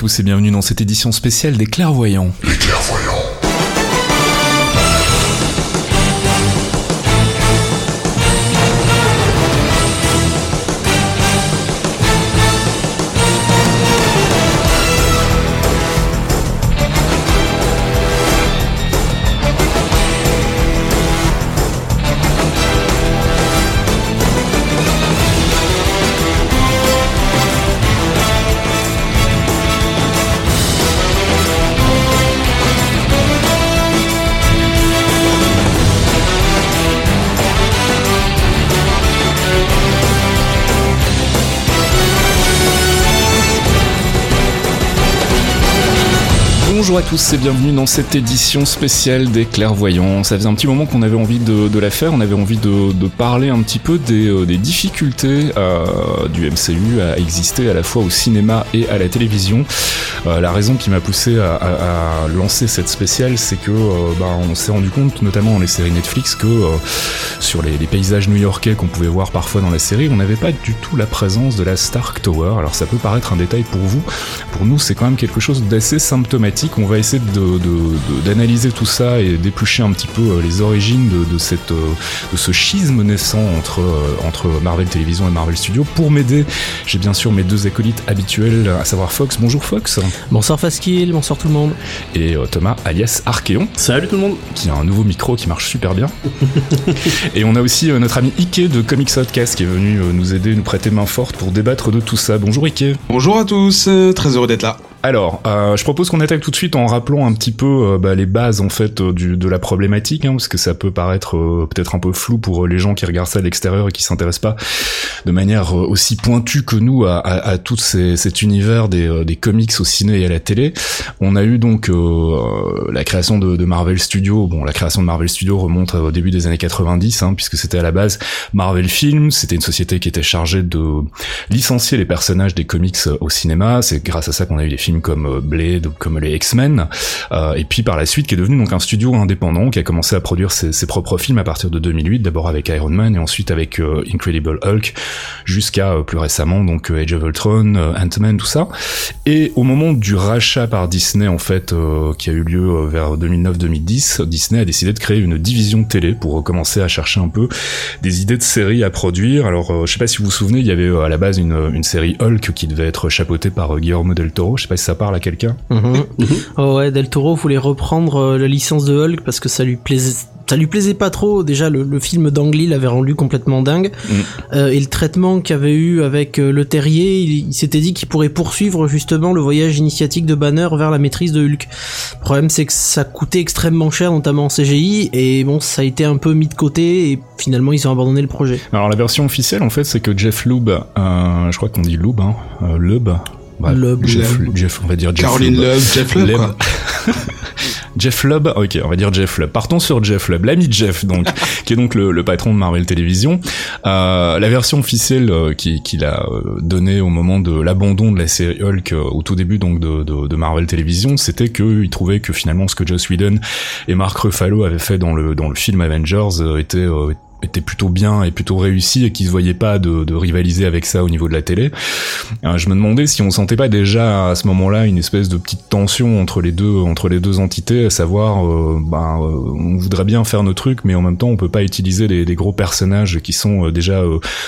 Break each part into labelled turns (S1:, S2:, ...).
S1: tous et bienvenue dans cette édition spéciale des clairvoyants.
S2: Les clairvoyants.
S1: À tous et bienvenue dans cette édition spéciale des clairvoyants. Ça faisait un petit moment qu'on avait envie de, la faire, on avait envie de, parler un petit peu des, euh, difficultés euh, du MCU à exister à la fois au cinéma et à la télévision. Euh, la raison qui m'a poussé à, lancer cette spéciale, c'est que bah, on s'est rendu compte, notamment dans les séries Netflix, que sur les, paysages new-yorkais qu'on pouvait voir parfois dans la série, on n'avait pas du tout la présence de la Stark Tower. Alors ça peut paraître un détail pour vous, pour nous c'est quand même quelque chose d'assez symptomatique va essayer d'analyser de, de, tout ça et d'éplucher un petit peu euh, les origines de, cette, euh, de ce schisme naissant entre, euh, entre Marvel Télévision et Marvel Studios. Pour m'aider, j'ai bien sûr mes deux acolytes habituels, à savoir Fox. Bonjour Fox.
S3: Bonsoir Faskill, bonsoir tout le monde.
S1: Et Thomas, alias Archeon.
S4: Salut tout le monde.
S1: Qui a un nouveau micro qui marche super bien. et on a aussi notre ami Ike de Comics Podcast qui est venu nous aider, nous prêter main forte pour débattre de tout ça. Bonjour Ike.
S5: Bonjour à tous, très heureux d'être là.
S1: Alors, euh, je propose qu'on attaque tout de suite en rappelant un petit peu euh, bah, les bases en fait euh, du, de la problématique, hein, parce que ça peut paraître euh, peut-être un peu flou pour les gens qui regardent ça de l'extérieur et qui s'intéressent pas de manière aussi pointue que nous à, à, à tout cet univers des, des, comics au ciné et à la télé. On a eu donc la création de, de, Marvel Studios. Bon, la création de Marvel Studios remonte au début des années 90, hein, puisque c'était à la base Marvel Films. C'était une société qui était chargée de licencier les personnages des comics au cinéma. C'est grâce à ça qu'on a eu les films comme Blade, comme les X-Men, euh, et puis par la suite qui est devenu donc un studio indépendant qui a commencé à produire ses, propres films à partir de 2008, d'abord avec Iron Man et ensuite avec euh, Incredible Hulk, jusqu'à euh, plus récemment donc Age of Ultron, Ant-Man, tout ça. Et au moment du rachat par Disney en fait, qui a eu lieu vers 2009-2010, Disney a décidé de créer une division télé pour commencer à chercher un peu des idées de séries à produire. Alors je sais pas si vous vous souvenez, il y avait à la base une, une série Hulk qui devait être chapeautée par Guillermo del Toro. Je sais pas si ça parle à quelqu'un.
S3: Mm -hmm. oh ouais, Del Toro voulait reprendre euh, la licence de Hulk parce que ça lui plaisait ça lui plaisait pas trop. Déjà, le, le film d'Angly l'avait rendu complètement dingue. Mm. Euh, et le traitement qu'avait eu avec euh, le terrier, il, il s'était dit qu'il pourrait poursuivre justement le voyage initiatique de Banner vers la maîtrise de Hulk. Le problème, c'est que ça coûtait extrêmement cher, notamment en CGI. Et bon, ça a été un peu mis de côté. Et finalement, ils ont abandonné le projet.
S1: Alors, la version officielle, en fait, c'est que Jeff Loeb, euh, je crois qu'on dit Loeb, hein, euh, Loeb,
S3: bah, Loeb,
S1: Jeff, Jeff, on va dire Jeff
S5: Caroline. Love, Jeff. Quoi.
S1: Jeff Lubb, ok, on va dire Jeff Lubb. Partons sur Jeff Lubb, l'ami de Jeff, donc, qui est donc le, le, patron de Marvel Television. Euh, la version officielle euh, qu'il qui a euh, donnée au moment de l'abandon de la série Hulk euh, au tout début donc de, de, de Marvel Television, c'était qu'il trouvait que finalement ce que Joss Whedon et Mark Ruffalo avaient fait dans le dans le film Avengers euh, était était plutôt bien et plutôt réussi et qui se voyait pas de, de, rivaliser avec ça au niveau de la télé. Euh, je me demandais si on sentait pas déjà à ce moment-là une espèce de petite tension entre les deux entre les deux entités, à savoir euh, ben, euh, on voudrait bien faire nos trucs mais en même temps on peut pas utiliser des, des gros personnages qui sont déjà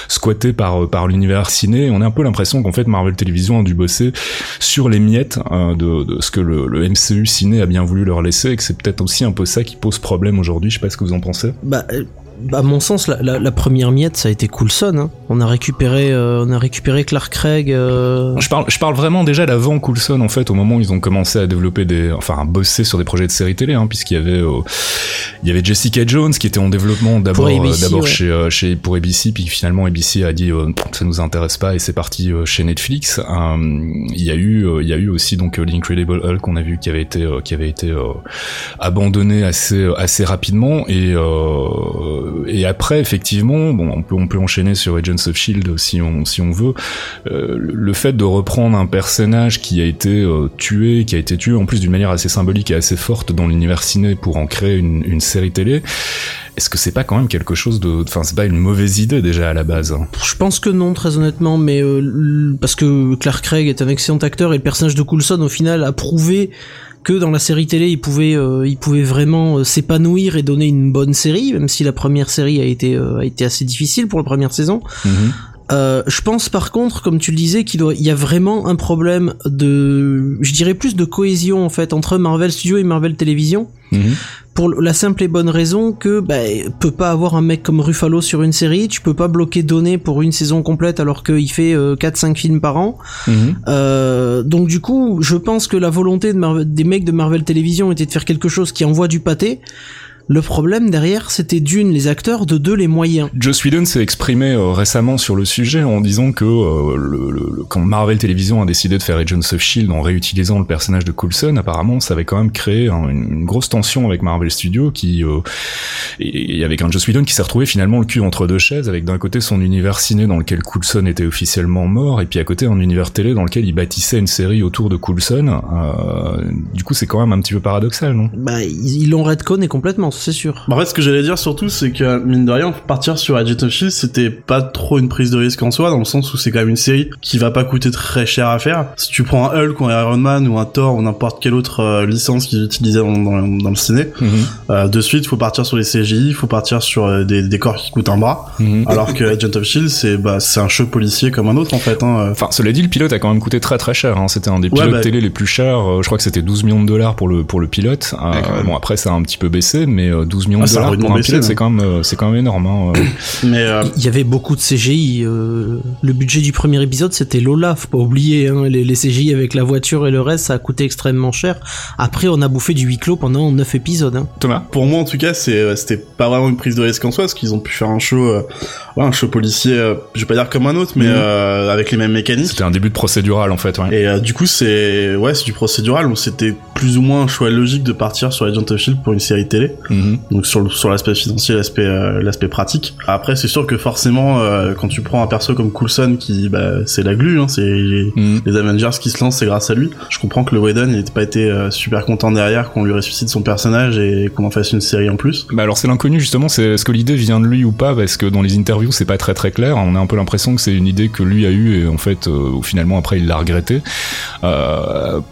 S1: squattés par par l'univers ciné. On a un peu l'impression qu'en fait Marvel Télévision a dû bosser sur les miettes de, de, ce que le, le, MCU ciné a bien voulu leur laisser et que c'est peut-être aussi un peu ça qui pose problème aujourd'hui. Je sais pas ce que vous en pensez.
S3: Bah à mon sens, la, la, la, première miette, ça a été Coulson. Hein. On a récupéré, euh, on a récupéré Clark Craig. Euh...
S1: Je parle, je parle vraiment déjà d'avant Coulson, en fait, au moment où ils ont commencé à développer des, enfin, à bosser sur des projets de séries télé, hein, puisqu'il y avait, euh, il y avait Jessica Jones qui était en développement d'abord, d'abord ouais. chez, chez pour ABC, puis finalement ABC a dit ça nous intéresse pas et c'est parti chez Netflix. il y a eu, il y a eu aussi donc l'Incredible Hulk qu'on a vu qui avait été, qui avait été abandonné assez, assez rapidement et et après, effectivement, bon, on peut on peut enchaîner sur Agents of Shield si on si on veut. Euh, le fait de reprendre un personnage qui a été euh, tué, qui a été tué en plus d'une manière assez symbolique et assez forte dans l'univers ciné pour en créer une, une série télé. Est-ce que c'est pas quand même quelque chose de, enfin c'est pas une mauvaise idée déjà à la base hein?
S3: Je pense que non, très honnêtement, mais euh, parce que Clark Craig est un excellent acteur et le personnage de Coulson au final a prouvé que dans la série télé, il pouvait, euh, il pouvait vraiment euh, s'épanouir et donner une bonne série, même si la première série a été, euh, a été assez difficile pour la première saison.
S1: Mhm.
S3: je pense par contre, comme tu le disais, qu'il y a vraiment un problème de, je dirais plus de cohésion en fait entre Marvel Studios et Marvel Television.
S1: Mhm.
S3: Pour la simple et bonne raison que bah, peut pas avoir un mec comme Ruffalo sur une série, tu peux pas bloquer données pour une saison complète alors qu'il fait 4-5 films par an.
S1: Mhm.
S3: Euh, donc du coup, je pense que la volonté de Marvel- des mecs de Marvel Television était de faire quelque chose qui envoie du pâté. Le problème derrière, c'était d'une les acteurs, de deux les moyens.
S1: Joss Whedon s'est exprimé euh, récemment sur le sujet en disant que euh, le, le- quand Marvel Television a décidé de faire Agents of Shield en réutilisant le personnage de Coulson, apparemment ça avait quand même créé un- une, une grosse tension avec Marvel Studios qui euh, et, et avec un Joss Whedon qui s'est retrouvé finalement le cul entre deux chaises avec d'un côté son univers ciné dans lequel Coulson était officiellement mort et puis à côté un univers télé dans lequel il bâtissait une série autour de Coulson. Euh, du coup c'est quand même un petit peu paradoxal, non?
S3: Bah, ils ils l'ont redconné complètement, c'est sûr.
S2: Bah, en fait, ce que j'allais dire surtout, c'est que, mine de rien, partir sur Agent of Shield, c'était pas trop une prise de risque en soi, dans le sens où c'est quand même une série qui va pas coûter très cher à faire. Si tu prends un Hulk ou un Iron Man ou un Thor ou n'importe quelle autre euh, licence qu'ils utilisaient dans, dans, dans le ciné, euh, de suite, faut partir sur les CGI, faut partir sur euh, des décors qui coûtent un bras.
S1: Mhm.
S2: Alors que Agent of Shield, c'est bah, c'est un show policier comme un autre en fait. Hein.
S1: Enfin, cela dit, le pilote a quand même coûté très très cher. Hein. C'était un des
S2: Ouais,
S1: pilotes
S2: bah-
S1: télé les plus chers. Euh, Je crois que c'était 12 millions de dollars pour le pour le pilote. Euh,
S5: Ouais,
S1: bon, après ça a un petit peu baissé, mais euh, 12 millions
S2: Ah,
S1: de dollars pour un pilote, c'est quand même euh, c'est quand même énorme. Hein. euh.
S2: Mais euh,
S3: Il y avait beaucoup de CGI. euh, le budget du premier épisode, c'était Lola, faut pas oublier. Hein, les, les CGI avec la voiture et le reste, ça a coûté extrêmement cher. Après, on a bouffé du huis clos pendant 9 épisodes. Hein.
S1: Thomas?
S2: pour moi en tout cas c'est euh, c'était pas vraiment une prise de risque en soi parce qu'ils ont pu faire un show euh, ouais, un show policier euh, je vais pas dire comme un autre mais
S1: Mhm.
S2: euh, avec les mêmes mécaniques
S1: C'était un début de procédural en fait. Ouais.
S2: et euh, du coup c'est ouais c'est du procédural donc c'était plus ou moins un choix logique de partir sur Agent of Shield pour une série télé
S1: Mhm.
S2: donc sur sur l'aspect financier l'aspect euh, l'aspect pratique après c'est sûr que forcément euh, quand tu prends un perso comme Coulson qui bah c'est la glu hein, c'est les,
S1: Mhm.
S2: les Avengers qui se lancent c'est grâce à lui je comprends que le Whedon il n'ait pas été euh, super content derrière qu'on lui ressuscite son personnage et qu'on en fasse une série en plus
S1: Bah alors c'est l'inconnu justement, c'est est-ce que l'idée vient de lui ou pas? Parce que dans les interviews c'est pas très très clair, on a un peu l'impression que c'est une idée que lui a eue et en fait finalement après il l'a regretté.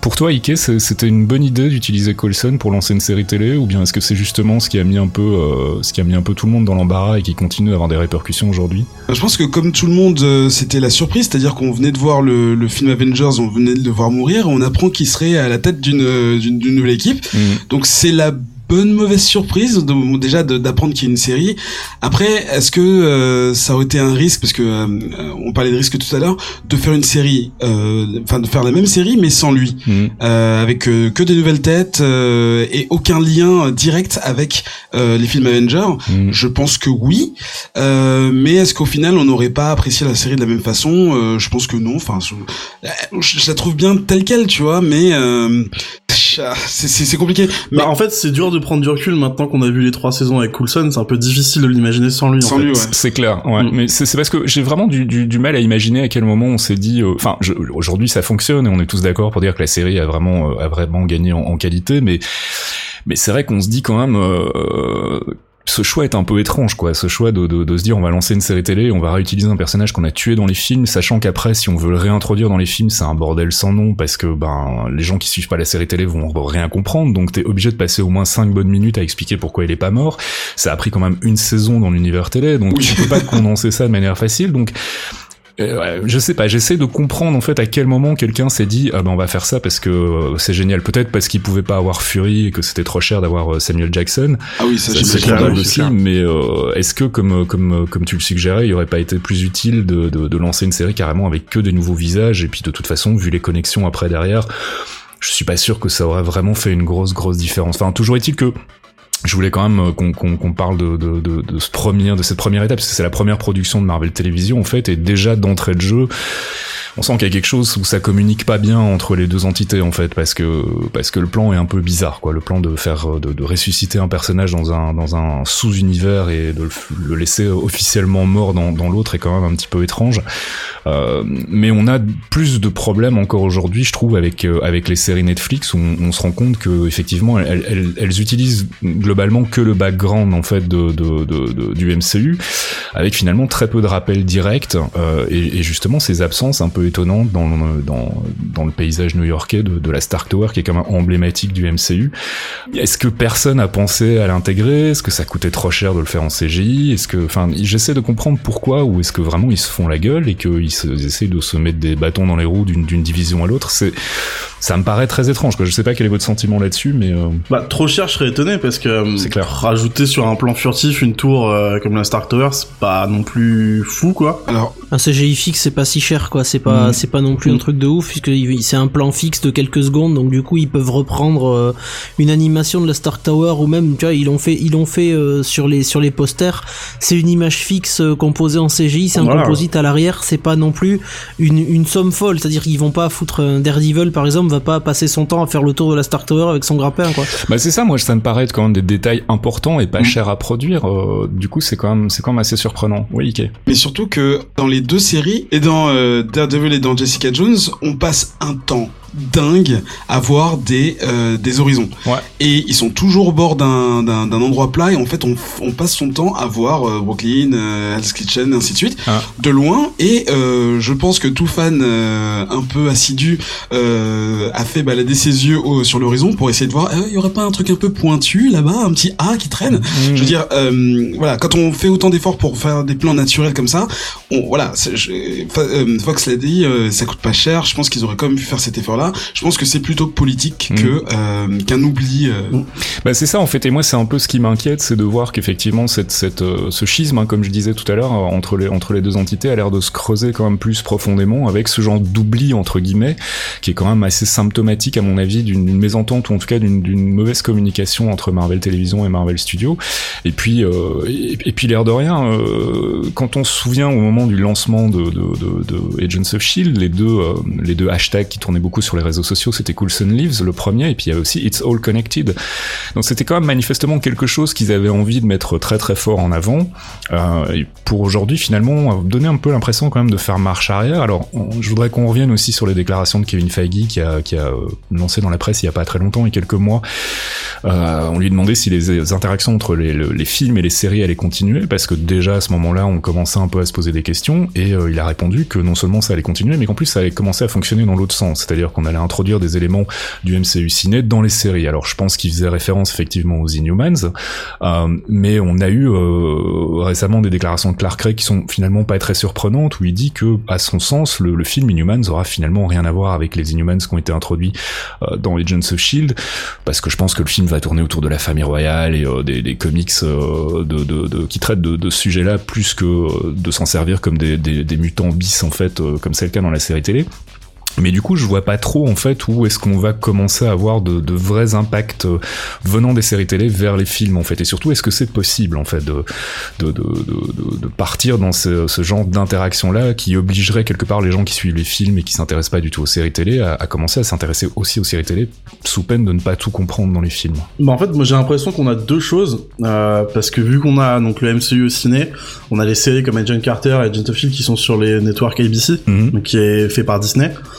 S1: Pour toi Ike, c'était une bonne idée d'utiliser Coulson pour lancer une série télé ou bien est-ce que c'est justement ce qui a mis un peu euh, ce qui a mis un peu tout le monde dans l'embarras et qui continue à avoir des répercussions aujourd'hui?
S5: Je pense que comme tout le monde, euh, c'était la surprise, c'est-à-dire qu'on venait de voir le, le film Avengers, on venait de le voir mourir, on apprend qu'il serait à la tête d'une euh, nouvelle équipe. Donc c'est la bonne mauvaise surprise de- déjà d'apprendre qu'il y a une série. Après, est-ce que euh, ça aurait été un risque parce que euh, on parlait de risque tout à l'heure de faire une série, euh, enfin de faire la même série mais sans lui,
S1: Mhm.
S5: euh, avec euh, que des nouvelles têtes euh, et aucun lien direct avec euh, les films Avengers?
S1: Mhm.
S5: Je pense que oui, euh, mais est-ce qu'au final on n'aurait pas apprécié la série de la même façon? Euh, Je pense que non. Enfin, je, je- je la trouve bien telle quelle, tu vois, mais euh, c'est c'est- c'est compliqué. Mais
S2: Bah, en fait, c'est dur de prendre du recul maintenant qu'on a vu les trois saisons avec Coulson. C'est un peu difficile de l'imaginer sans lui.
S5: sans
S2: en fait.
S5: lui, ouais.
S1: C'est clair, ouais.
S2: Mm.
S1: Mais c'est c'est parce que j'ai vraiment du, du, du mal à imaginer à quel moment on s'est dit. euh, Enfin, je- aujourd'hui ça fonctionne et on est tous d'accord pour dire que la série a vraiment euh, a vraiment gagné en, en qualité, mais mais c'est vrai qu'on se dit quand même. euh, ce choix est un peu étrange, quoi. Ce choix de, de, de se dire on va lancer une série télé, on va réutiliser un personnage qu'on a tué dans les films, sachant qu'après, si on veut le réintroduire dans les films, c'est un bordel sans nom parce que ben les gens qui suivent pas la série télé vont rien comprendre. Donc t'es obligé de passer au moins 5 bonnes minutes à expliquer pourquoi il est pas mort. Ça a pris quand même une saison dans l'univers télé, donc
S5: Oui.
S1: tu peux pas condenser ça de manière facile. Donc euh, je sais pas, j'essaie de comprendre en fait à quel moment quelqu'un s'est dit ah ben on va faire ça parce que euh, c'est génial peut-être parce qu'il pouvait pas avoir Fury et que c'était trop cher d'avoir euh, Samuel Jackson
S5: Ah oui, ça,
S1: c'est
S2: clair,
S1: probable
S2: oui,
S1: aussi,
S2: clair.
S1: mais euh, est-ce que comme comme comme tu le suggérais, il aurait pas été plus utile de, de, de lancer une série carrément avec que des nouveaux visages? Et puis de toute façon, vu les connexions après derrière, je suis pas sûr que ça aurait vraiment fait une grosse grosse différence. Enfin, toujours est-il que je voulais quand même euh, qu'on parle de, ce premier, de cette première étape, parce que c'est la première production de Marvel Télévision en fait, et déjà d'entrée de jeu, on sent qu'il y a quelque chose où ça communique pas bien entre les deux entités en fait, parce que parce que le plan est un peu bizarre, quoi. Le plan de faire de, de ressusciter un personnage dans un dans un sous-univers et de le, laisser officiellement mort dans, dans l'autre est quand même un petit peu étrange. Euh, mais on a plus de problèmes encore aujourd'hui, je trouve, avec euh, avec les séries Netflix où on, se rend compte que effectivement elles, elles, elles, utilisent globalement que le background en fait de, de, de, du MCU, avec finalement très peu de rappels directs euh, et, et, justement ces absences un peu étonnantes dans dans, dans le paysage new-yorkais de, de la Stark Tower qui est quand même emblématique du MCU. Est-ce que personne a pensé à l'intégrer? Est-ce que ça coûtait trop cher de le faire en CGI Est-ce que, enfin, j'essaie de comprendre pourquoi ou est-ce que vraiment ils se font la gueule et qu'ils essaient de se mettre des bâtons dans les roues d'une division à l'autre? C'est ça me paraît très étrange. Quoi. Je sais pas quel est votre sentiment là-dessus, mais euh...
S2: bah trop cher, je serais étonné parce que euh, c'est clair. Rajouter sur un plan furtif une tour euh, comme la Stark Tower, c'est pas non plus fou, quoi.
S3: Alors un CGI fixe, c'est pas si cher, quoi. C'est pas, mm. c'est pas non plus un truc de ouf puisque c'est un plan fixe de quelques secondes, donc du coup ils peuvent reprendre euh, une animation de la Stark Tower ou même, tu vois, ils l'ont fait, ils l'ont fait sur les sur les posters. C'est une image fixe composée en CGI, c'est un composite à l'arrière. C'est pas non plus une une somme folle, c'est-à-dire qu'ils vont pas foutre un Daredevil par exemple va pas passer son temps à faire le tour de la Stark Tower avec son grappin quoi.
S1: Bah c'est ça moi ça me paraît être quand même des détails importants et pas mm. cher à produire euh, du coup c'est quand même c'est quand même assez surprenant. Oui, Ike.
S5: Mais surtout que dans les deux séries et dans euh, Daredevil et dans Jessica Jones, on passe un temps dingue à voir des euh, des horizons. Ouais. Et ils sont toujours au bord d'un d'un endroit plat et en fait on, on passe son temps à voir euh, Brooklyn, euh, Hell's Kitchen, ainsi de suite, ah. de loin. Et euh, je pense que tout fan un peu assidu a fait balader ses yeux sur l'horizon pour essayer de voir, il y aurait pas un truc un peu pointu là-bas, un petit A qui traîne? Mmh. Je veux dire, voilà, quand on fait autant d'efforts pour faire des plans naturels comme ça, on, voilà, je, Fox l'a dit, ça coûte pas cher. Je pense qu'ils auraient quand même pu faire cet effort-là je pense que c'est plutôt politique mm. que euh, qu'un oubli. Euh. Mm.
S1: Bah c'est ça en fait, et moi c'est un peu ce qui m'inquiète, c'est de voir qu'effectivement cette, cette, euh, ce schisme, hein, comme je disais tout à l'heure, entre les, entre les deux entités a l'air de se creuser quand même plus profondément avec ce genre d'oubli entre guillemets, qui est quand même assez symptomatique à mon avis d'une mésentente ou en tout cas d'une mauvaise communication entre Marvel Télévision et Marvel Studios. Et puis et, puis l'air de rien, quand on se souvient au moment du lancement de, de, de, de Agents of Shield, les deux les deux hashtags qui tournaient beaucoup sur les réseaux sociaux, c'était Coulson Leaves, le premier, et puis il y avait aussi It's All Connected. Donc c'était quand même manifestement quelque chose qu'ils avaient envie de mettre très très fort en avant. Euh, pour aujourd'hui, finalement, donner un peu l'impression quand même de faire marche arrière. Alors, je voudrais qu'on revienne aussi sur les déclarations de Kevin Feige qui a, qui a euh, lancé dans la presse il y a pas très longtemps, il y a quelques mois. Euh, on lui demandait si les interactions entre les, films et les séries allaient continuer, parce que déjà à ce moment-là, on commençait un peu à se poser des questions, et il a répondu que non seulement ça allait continuer, mais qu'en plus ça allait commencer à fonctionner dans l'autre sens, c'est-à-dire qu'on allait introduire des éléments du MCU ciné dans les séries. Alors je pense qu'il faisait référence effectivement aux Inhumans, euh, mais on a eu euh, récemment des déclarations de Clark Gray qui sont finalement pas très surprenantes, où il dit que à son sens le, le film Inhumans aura finalement rien à voir avec les Inhumans qui ont été introduits euh, dans Agents of Shield, parce que je pense que le film va tourner autour de la famille royale et euh, des, des, comics euh, de, de, de, qui traitent de, de ce sujet-là plus que de s'en servir comme des, des, des, mutants bis en fait, comme c'est le cas dans la série télé. Mais du coup, je vois pas trop en fait où est-ce qu'on va commencer à avoir de, de, vrais impacts euh, venant des séries télé vers les films en fait. Et surtout, est-ce que c'est possible en fait de, de, de partir dans ce, ce genre d'interaction là qui obligerait quelque part les gens qui suivent les films et qui s'intéressent pas du tout aux séries télé à, à commencer à s'intéresser aussi aux séries télé sous peine de ne pas tout comprendre dans les films?
S2: Bah en fait, moi j'ai l'impression qu'on a deux choses euh, parce que vu qu'on a donc le MCU au ciné, on a les séries comme Agent Carter et Agent of Shield qui sont sur les networks ABC, mm qui est fait par Disney.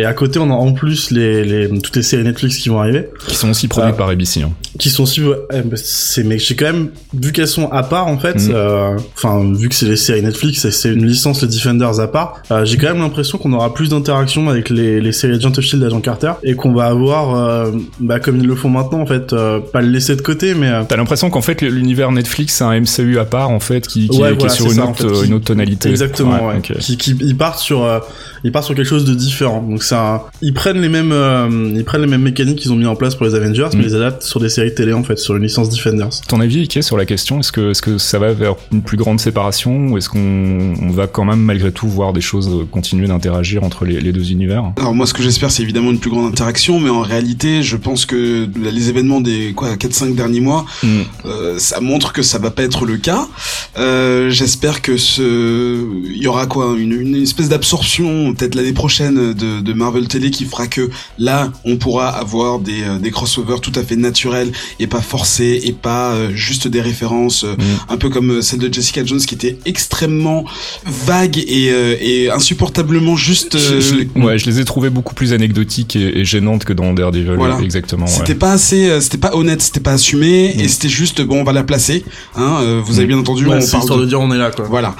S2: Et à côté, on a en plus les, les, toutes les séries Netflix qui vont arriver.
S1: Qui sont aussi produites euh, par ABC. Hein.
S2: Qui sont aussi... c'est, mais j'ai quand même... Vu qu'elles sont à part, en fait, euh, enfin, vu que c'est les séries Netflix et c'est une licence, les Defenders à part, euh, j'ai quand même l'impression qu'on aura plus d'interaction avec les, les séries Agent of S.H.I.E.L.D. d'Agent Carter et qu'on va avoir, bah, comme ils le font maintenant, en fait, pas le laisser de côté, mais...
S1: T'as l'impression qu'en fait, l'univers Netflix, c'est un MCU à part, en fait, qui, qui, est, sur une, autre, une autre tonalité.
S2: Exactement, ouais. Qui, qui, ils partent sur... ils partent sur quelque chose de différent. Donc c'est un... ils prennent les mêmes, euh, ils prennent les mêmes mécaniques qu'ils ont mis en place pour les Avengers, mais
S1: Mm.
S2: ils les adaptent sur des séries télé en fait, sur une licence Defenders.
S1: Ton avis, Ike, sur la question Est-ce que, est-ce que ça va vers une plus grande séparation ou est-ce qu'on on va quand même malgré tout voir des choses euh, continuer d'interagir entre les, les deux univers?
S5: Alors moi ce que j'espère c'est évidemment une plus grande interaction mais en réalité je pense que les événements des quoi 4-5 derniers mois euh, ça montre que ça va pas être le cas. Euh, j'espère que ce il y aura quoi une, une espèce d'absorption peut-être l'année prochaine de, de Marvel Télé qui fera que là on pourra avoir des, euh, des crossovers tout à fait naturels et pas forcés et pas euh, juste des références euh, un peu comme celle de Jessica Jones qui était extrêmement vague et, euh, et insupportablement juste
S1: Je- je les- ouais, je les ai trouvées beaucoup plus anecdotiques et, et gênantes que dans Daredevil,
S5: Voilà.
S1: exactement. ouais.
S5: C'était pas assez, c'était pas honnête, c'était pas assumé,
S1: Mm.
S5: et c'était juste bon, on va la placer. Hein, vous avez
S1: Mm.
S5: bien entendu,
S2: Ouais, c'est histoire
S5: de...
S2: de dire on est là quoi.
S5: Voilà.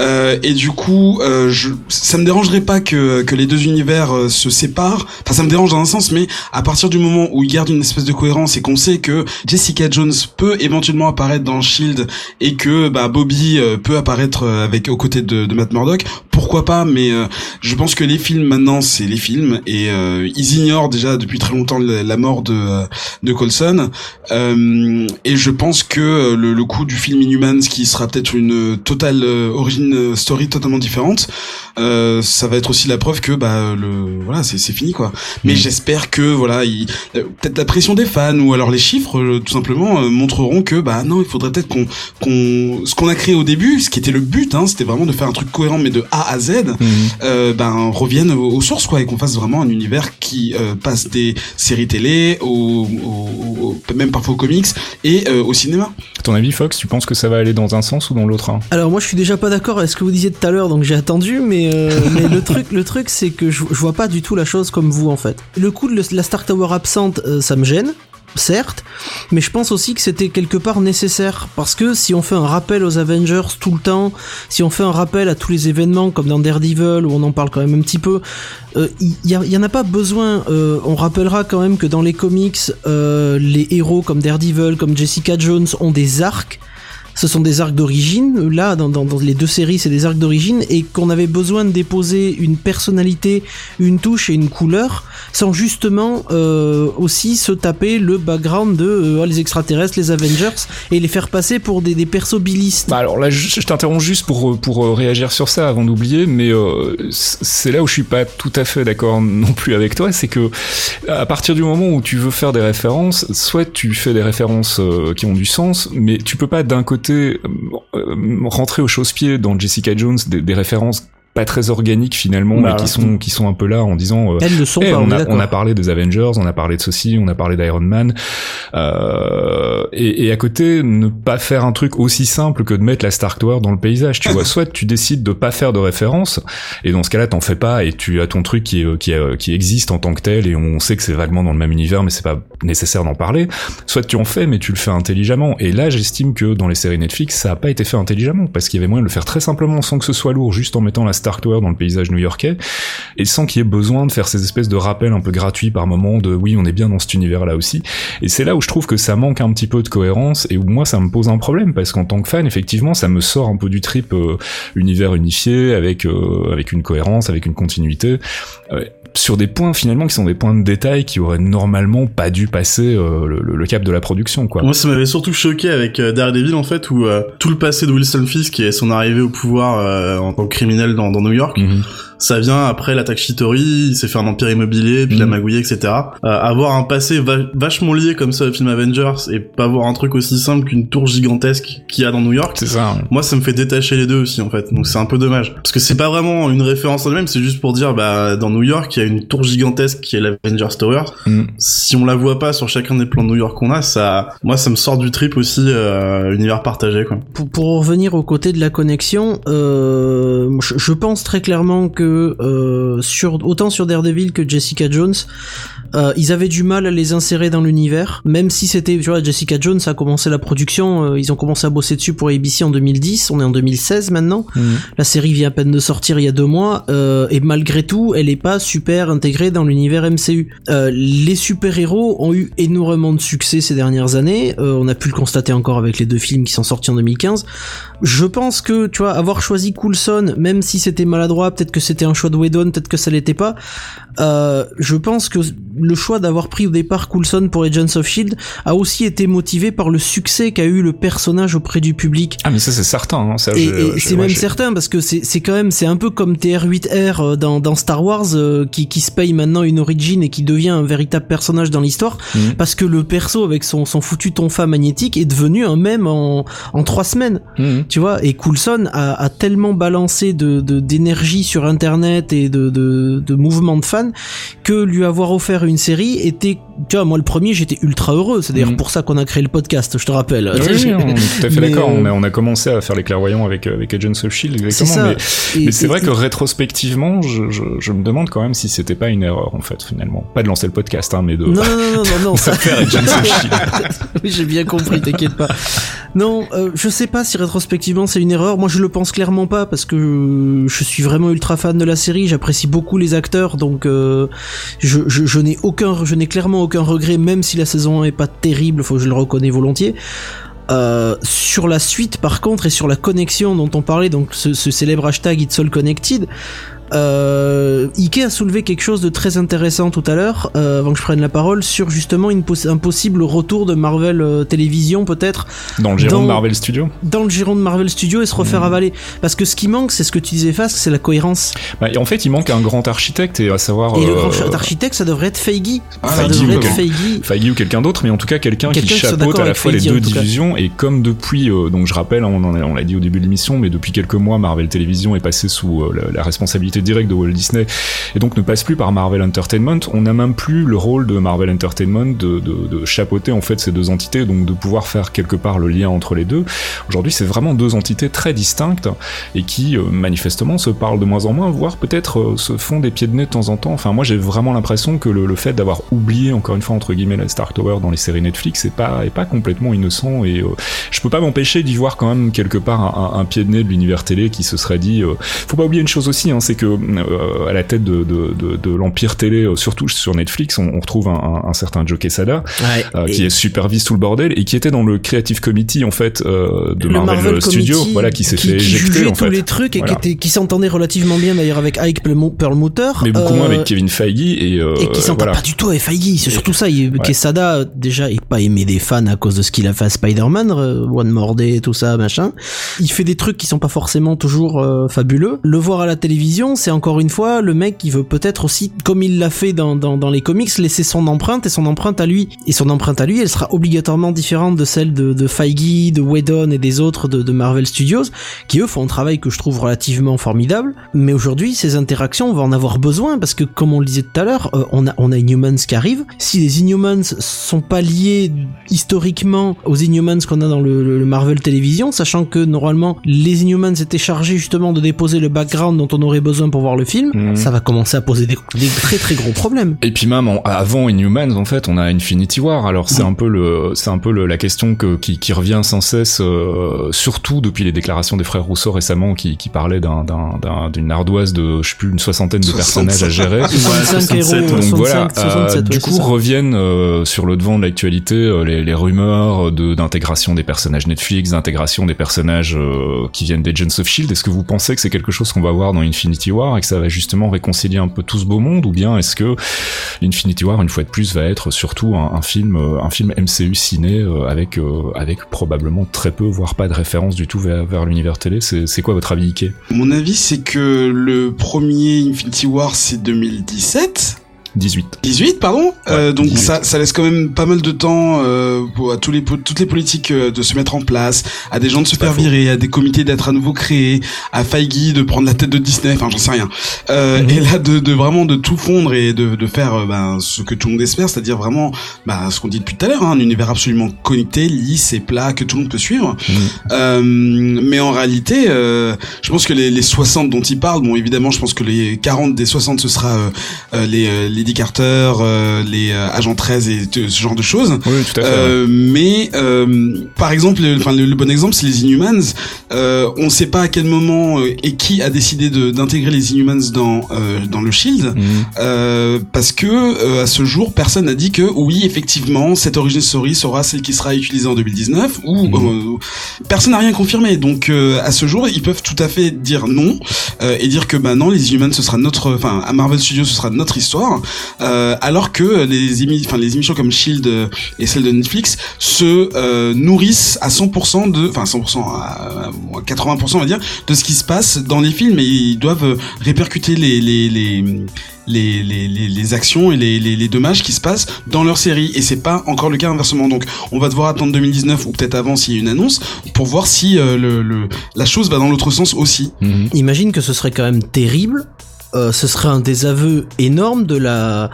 S5: Euh, et du coup, euh, je, ça me dérangerait pas que, que les deux univers euh, se séparent. Enfin, ça me dérange dans un sens, mais à partir du moment où ils gardent une espèce de cohérence et qu'on sait que Jessica Jones peut éventuellement apparaître dans Shield et que bah, Bobby euh, peut apparaître euh, avec aux côtés de, Matt Murdock, pourquoi pas Mais je pense que les films maintenant, c'est les films et ils ignorent déjà depuis très longtemps la, mort de de Coulson. Euh, et je pense que le, le coup du film Inhumans, qui sera peut-être une totale euh, story totalement différente, euh, ça va être aussi la preuve que bah le voilà c'est c'est fini quoi. Mais
S1: Mm.
S5: j'espère que voilà il- euh, peut-être la pression des fans ou alors les chiffres euh, tout simplement euh, montreront que bah non il faudrait peut-être qu'on qu'on ce qu'on a créé au début, ce qui était le but, hein, c'était vraiment de faire un truc cohérent mais de A à Z
S1: Mhm.
S5: euh, ben reviennent aux, aux sources quoi et qu'on fasse vraiment un univers qui euh, passe des séries télé au, au- au- même parfois aux comics et euh, au cinéma.
S1: À ton avis, Fox, tu penses que ça va aller dans un sens ou dans l'autre hein?
S3: Alors moi je suis déjà pas d'accord avec ce que vous disiez tout à l'heure donc j'ai attendu mais, euh, mais le truc le truc c'est que je, je vois pas du tout la chose comme vous en fait. Le coup de la Stark Tower absente euh, ça me gêne certes mais je pense aussi que c'était quelque part nécessaire parce que si on fait un rappel aux Avengers tout le temps si on fait un rappel à tous les événements comme dans Daredevil où on en parle quand même un petit peu euh, il y, il y en a pas besoin euh, on rappellera quand même que dans les comics euh, les héros comme Daredevil comme Jessica Jones ont des arcs ce sont des arcs d'origine. Là, dans, les deux séries, c'est des arcs d'origine et qu'on avait besoin de déposer une personnalité, une touche et une couleur, sans justement euh, aussi se taper le background de euh, les extraterrestres, les Avengers et les faire passer pour des, des persos bilistes.
S1: Bah alors là, je, t'interromps juste pour pour euh, réagir sur ça avant d'oublier, mais c'est là où je suis pas tout à fait d'accord non plus avec toi, c'est que à partir du moment où tu veux faire des références, soit tu fais des références qui ont du sens, mais tu peux pas d'un côté euh, euh, rentrer au chausse-pied dans Jessica Jones des, des références pas très organiques finalement,
S2: Bah,
S1: mais qui sont qui sont un peu là en disant euh,
S3: Elles ne sont
S1: eh,
S3: pas, on,
S1: a, on a parlé des Avengers, on a parlé de ceci, on a parlé d'Iron Man, euh, et, et à côté ne pas faire un truc aussi simple que de mettre la Stark Tower dans le paysage. Tu vois, soit tu décides de pas faire de référence, et dans ce cas-là t'en fais pas, et tu as ton truc qui est, qui, est- qui existe en tant que tel, et on sait que c'est vaguement dans le même univers, mais c'est pas nécessaire d'en parler. Soit tu en fais, mais tu le fais intelligemment. Et là, j'estime que dans les séries Netflix, ça a pas été fait intelligemment, parce qu'il y avait moyen de le faire très simplement sans que ce soit lourd, juste en mettant la Stark Tower dans le paysage new-yorkais, et sans qu'il y ait besoin de faire ces espèces de rappels un peu gratuits par moment de oui, on est bien dans cet univers-là aussi. Et c'est là où je trouve que ça manque un petit peu de cohérence et où moi ça me pose un problème parce qu'en tant que fan, effectivement, ça me sort un peu du trip euh, univers unifié avec euh, avec une cohérence, avec une continuité. Euh, sur des points finalement qui sont des points de détail qui auraient normalement pas dû passer euh, le, le- cap de la production quoi.
S2: Moi, ça m'avait surtout choqué avec euh, Daredevil, en fait, où euh, tout le passé de Wilson Fisk et son arrivée au pouvoir euh, en tant que criminel dans, dans New York,
S1: Mhm.
S2: Ça vient après l'attaque Chitori, il s'est fait un empire immobilier, puis la
S1: Mhm.
S2: magouillée, etc. Euh, avoir un passé va- vachement lié comme ça au film Avengers et pas voir un truc aussi simple qu'une tour gigantesque qu'il y a dans New York,
S1: C'est ça.
S2: moi ça me fait détacher les deux aussi en fait, donc c'est un peu dommage. Parce que c'est pas vraiment une référence en elle-même, c'est juste pour dire, bah dans New York, il y a une tour gigantesque qui est l'Avengers Tower,
S1: Mhm.
S2: si on la voit pas sur chacun des plans de New York qu'on a, ça, moi, ça me sort du trip aussi, euh, univers partagé, quoi.
S3: pour, pour revenir au côté de la connexion, euh, je, je pense très clairement que euh, sur autant sur Daredevil que Jessica Jones, Euh, ils avaient du mal à les insérer dans l'univers, même si c'était, tu vois, Jessica Jones a commencé la production, euh, ils ont commencé à bosser dessus pour ABC en 2010, on est en 2016 maintenant.
S1: Mhm.
S3: La série vient à peine de sortir il y a deux mois, euh, et malgré tout, elle est pas super intégrée dans l'univers MCU. Euh, les super-héros ont eu énormément de succès ces dernières années, euh, on a pu le constater encore avec les deux films qui sont sortis en 2015. Je pense que, tu vois, avoir choisi Coulson, même si c'était maladroit, peut-être que c'était un choix de Whedon, peut-être que ça l'était pas, euh, je pense que le choix d'avoir pris au départ Coulson pour Agents of Shield a aussi été motivé par le succès qu'a eu le personnage auprès du public.
S1: Ah mais ça c'est certain. Hein, ça,
S3: Et, et c'est même certain parce que c'est quand même c'est un peu comme TR8R euh, dans, dans Star Wars euh, qui, qui se paye maintenant une origine et qui devient un véritable personnage dans l'histoire
S1: Mhm.
S3: parce que le perso avec son, son foutu tonfa magnétique est devenu un mème en, en trois semaines
S1: Mhm.
S3: tu vois et Coulson a, a tellement balancé de- d'énergie sur internet et de, de de mouvements de fans que lui avoir offert une série était tu vois moi le premier j'étais ultra heureux c'est d'ailleurs
S1: Mhm.
S3: pour ça qu'on a créé le podcast je te rappelle
S1: Oui, oui, on est tout à fait d'accord.
S3: euh,
S1: On, a, on a commencé à faire les clairvoyants avec, euh, avec Agents of Shield, exactement.
S3: ça
S1: Mais, mais c'est vrai
S3: et-
S1: que rétrospectivement, je, je, je me demande quand même si c'était pas une erreur, en fait, finalement. Pas de lancer le podcast, hein, mais de,
S3: non non non non non, ça
S1: faire Agents of Shield.
S3: oui, j'ai bien compris, t'inquiète pas. Non, euh, je sais pas si rétrospectivement c'est une erreur. Moi, je le pense clairement pas parce que je suis vraiment ultra fan de la série. J'apprécie beaucoup les acteurs, donc euh, je, je, je n'ai aucun, je n'ai clairement aucun regret, même si la saison 1 est pas terrible. Faut que je le reconnais volontiers. Euh, sur la suite, par contre, et sur la connexion dont on parlait, donc ce, ce célèbre hashtag It's All Connected, euh, Ike a soulevé quelque chose de très intéressant tout à l'heure, euh, avant que je prenne la parole, sur justement une un possible retour de Marvel euh, Télévision, peut-être,
S1: Dans le giron
S3: Dans-
S1: de Marvel Studios.
S3: dans le giron de Marvel Studios et se refaire
S1: Mhm.
S3: avaler. Parce que ce qui manque, c'est ce que tu disais, Fast, c'est la cohérence.
S1: Bah, et en fait, il manque un grand architecte, et à savoir...
S3: Et le
S1: euh,
S3: grand ch- architecte, ça devrait être Feige.
S5: Ah,
S3: ça
S1: Feige
S3: devrait
S1: ou
S3: être
S1: quelqu'un.
S3: Feige.
S1: Feige ou quelqu'un d'autre, mais en tout cas quelqu'un qui
S3: qui
S1: chapeaute à la fois les
S3: Feige, en
S1: deux divisions. Et comme depuis, euh, donc je rappelle, hein, on l'a dit au début de l'émission, mais depuis quelques mois, Marvel Television est passé sous la, la responsabilité directe de Walt Disney, et donc ne passe plus par Marvel Entertainment. On n'a même plus le rôle de Marvel Entertainment de, de, chapeauter en fait ces deux entités, donc de pouvoir faire quelque part le lien entre les deux. Aujourd'hui, c'est vraiment deux entités très distinctes et qui euh, manifestement se parlent de moins en moins, voire peut-être euh, se font des pieds de nez de temps en temps. Enfin, moi, j'ai vraiment l'impression que le, fait d'avoir oublié, encore une fois, entre guillemets, la Stark Tower dans les séries Netflix est pas, est pas complètement innocent et euh, je peux pas m'empêcher d'y voir quand même quelque part un pied de nez de l'univers télé qui se serait dit. euh, faut pas oublier une chose aussi, hein, c'est que euh, à la tête de, de, de, de l'empire télé, euh, surtout sur Netflix, on, on retrouve un, un, un certain Joe Quesada euh, qui est supervise tout le bordel et qui était dans le Creative Committee en fait de
S3: le
S1: Marvel,
S3: Marvel
S1: Studios,
S3: Committee
S1: voilà, qui s'est fait
S3: qui
S1: éjecter
S3: jugeait
S1: en
S3: tous
S1: fait.
S3: les trucs et
S1: Voilà.
S3: qui, était, qui s'entendait relativement bien d'ailleurs avec Ike Perlmu- Perlmutter.
S1: mais beaucoup moins avec Kevin Feige et,
S3: et qui s'entend
S1: voilà.
S3: pas du tout avec Feige, c'est surtout ça. Il, Quesada, déjà, est pas aimé des fans à cause de ce qu'il a fait à Spider-Man, One More Day, tout ça, machin. Il fait des trucs qui sont pas forcément toujours euh, fabuleux. Le voir à la télévision, c'est encore une fois le mec qui veut peut-être aussi, comme il l'a fait dans, dans, les comics, laisser son empreinte et son empreinte à lui. Et son empreinte à lui, elle sera obligatoirement différente de celle de, Feige, de Whedon et des autres de, Marvel Studios, qui eux font un travail que je trouve relativement formidable. Mais aujourd'hui, ces interactions, on va en avoir besoin parce que, comme on le disait tout à l'heure, euh, on a on a Inhumans qui arrive. Si les Inhumans sont pas liés historiquement aux Inhumans qu'on a dans le, le- le Marvel Télévision, sachant que normalement les Inhumans étaient chargés justement de déposer le background dont on aurait besoin pour voir le film,
S1: Mhm.
S3: ça va commencer à poser des, des très très gros problèmes.
S1: Et puis même en- avant Inhumans, en fait, on a Infinity War. Alors c'est un peu le, c'est un peu le- la question que, qui, qui revient sans cesse, euh, surtout depuis les déclarations des frères Rousseau récemment, qui, qui parlaient d'un, d'un, d'un- d'une ardoise de, je sais plus, une soixantaine de
S5: 65.
S1: personnages à gérer.
S3: 65 héros,
S1: Donc
S3: 65,
S1: voilà,
S3: 67,
S1: euh, du
S3: ouais,
S1: coup reviennent euh, sur le devant de l'actualité euh, les, les rumeurs de d'intégration des personnages Netflix, d'intégration des personnages euh, qui viennent d'Agents of Shield. Est-ce que vous pensez que c'est quelque chose qu'on va voir dans Infinity War et que ça va justement réconcilier un peu tout ce beau monde, ou bien est-ce que Infinity War, une fois de plus, va être surtout un, film, euh, un film MCU ciné euh, avec euh, avec probablement très peu, voire pas de référence du tout vers, vers l'univers télé? C'est quoi votre avis, Ike
S5: Mon avis, c'est que le premier Infinity War, c'est 2017.
S1: 18.
S5: 18 pardon? Euh, donc
S1: 18.
S5: ça ça laisse quand même pas mal de temps euh, pour à tous les po- toutes les politiques euh, de se mettre en place à des gens de se faire virer à des comités d'être à nouveau créés à Feige de prendre la tête de Disney enfin j'en sais rien euh,
S1: Mhm.
S5: et là de, de vraiment de tout fondre et de, de faire euh, ben, ce que tout le monde espère c'est-à-dire vraiment ben, ce qu'on dit depuis tout à l'heure hein, un univers absolument connecté lisse et plat que tout le monde peut suivre
S1: Mhm.
S5: euh, mais en réalité, euh, je pense que les, les 60 dont il parle, bon évidemment, je pense que les 40 des 60 ce sera euh, euh, les, euh, les Lady Carter, les agents 13 et ce genre de choses.
S1: Oui, tout à fait.
S5: Mais par exemple, enfin le, bon exemple, c'est les Inhumans. on ne sait pas à quel moment et qui a décidé d'intégrer les Inhumans dans dans le Shield, mhm. parce que à ce jour, personne n'a dit que oui, effectivement, cette origin story sera celle qui sera utilisée en 2019 ou mhm. personne n'a rien confirmé. Donc à ce jour, ils peuvent tout à fait dire non euh, et dire que bah non les Inhumans ce sera notre enfin à Marvel Studios ce sera notre histoire euh, alors que les émissions comme Shield et celles de Netflix se euh, nourrissent à 100% de enfin 100% à, 80% on va dire de ce qui se passe dans les films et ils doivent répercuter les les les les, les, les, actions et les, les, dommages qui se passent dans leur série et c'est pas encore le cas inversement donc on va devoir attendre 2019 ou peut-être avant s'il y a une annonce pour voir si euh, le, le, la chose va dans l'autre sens aussi.
S3: Mhm. Imagine que ce serait quand même terrible, euh, ce serait un désaveu énorme de la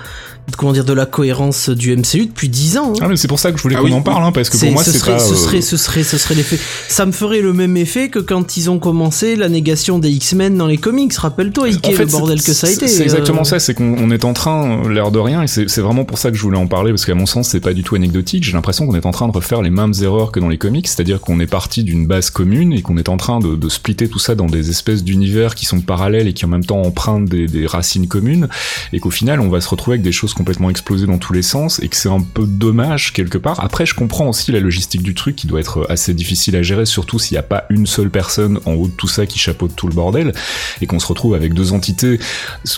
S3: comment dire de la cohérence du MCU depuis 10 ans. Hein.
S1: Ah mais c'est pour ça que je voulais ah qu'on en parle hein, parce que pour moi c'est
S3: pas
S1: ce
S3: serait ce serait ce serait l'effet ça me ferait le même effet que quand ils ont commencé la négation des X-Men dans les comics, rappelle-toi Ike le bordel que ça a été.
S1: C'est exactement euh. ça, c'est qu'on est en train l'air de rien et c'est vraiment pour ça que je voulais en parler parce qu'à mon sens c'est pas du tout anecdotique, j'ai l'impression qu'on est en train de refaire les mêmes erreurs que dans les comics, c'est-à-dire qu'on est parti d'une base commune et qu'on est en train de, de splitter tout ça dans des espèces d'univers qui sont parallèles et qui en même temps empruntent des, des racines communes et qu'au final on va se retrouver avec des choses complètement explosées dans tous les sens et que c'est un peu dommage quelque part. Après, je comprends aussi la logistique du truc qui doit être assez difficile à gérer, surtout s'il n'y a pas une seule personne en haut de tout ça qui chapeaute tout le bordel et qu'on se retrouve avec deux entités.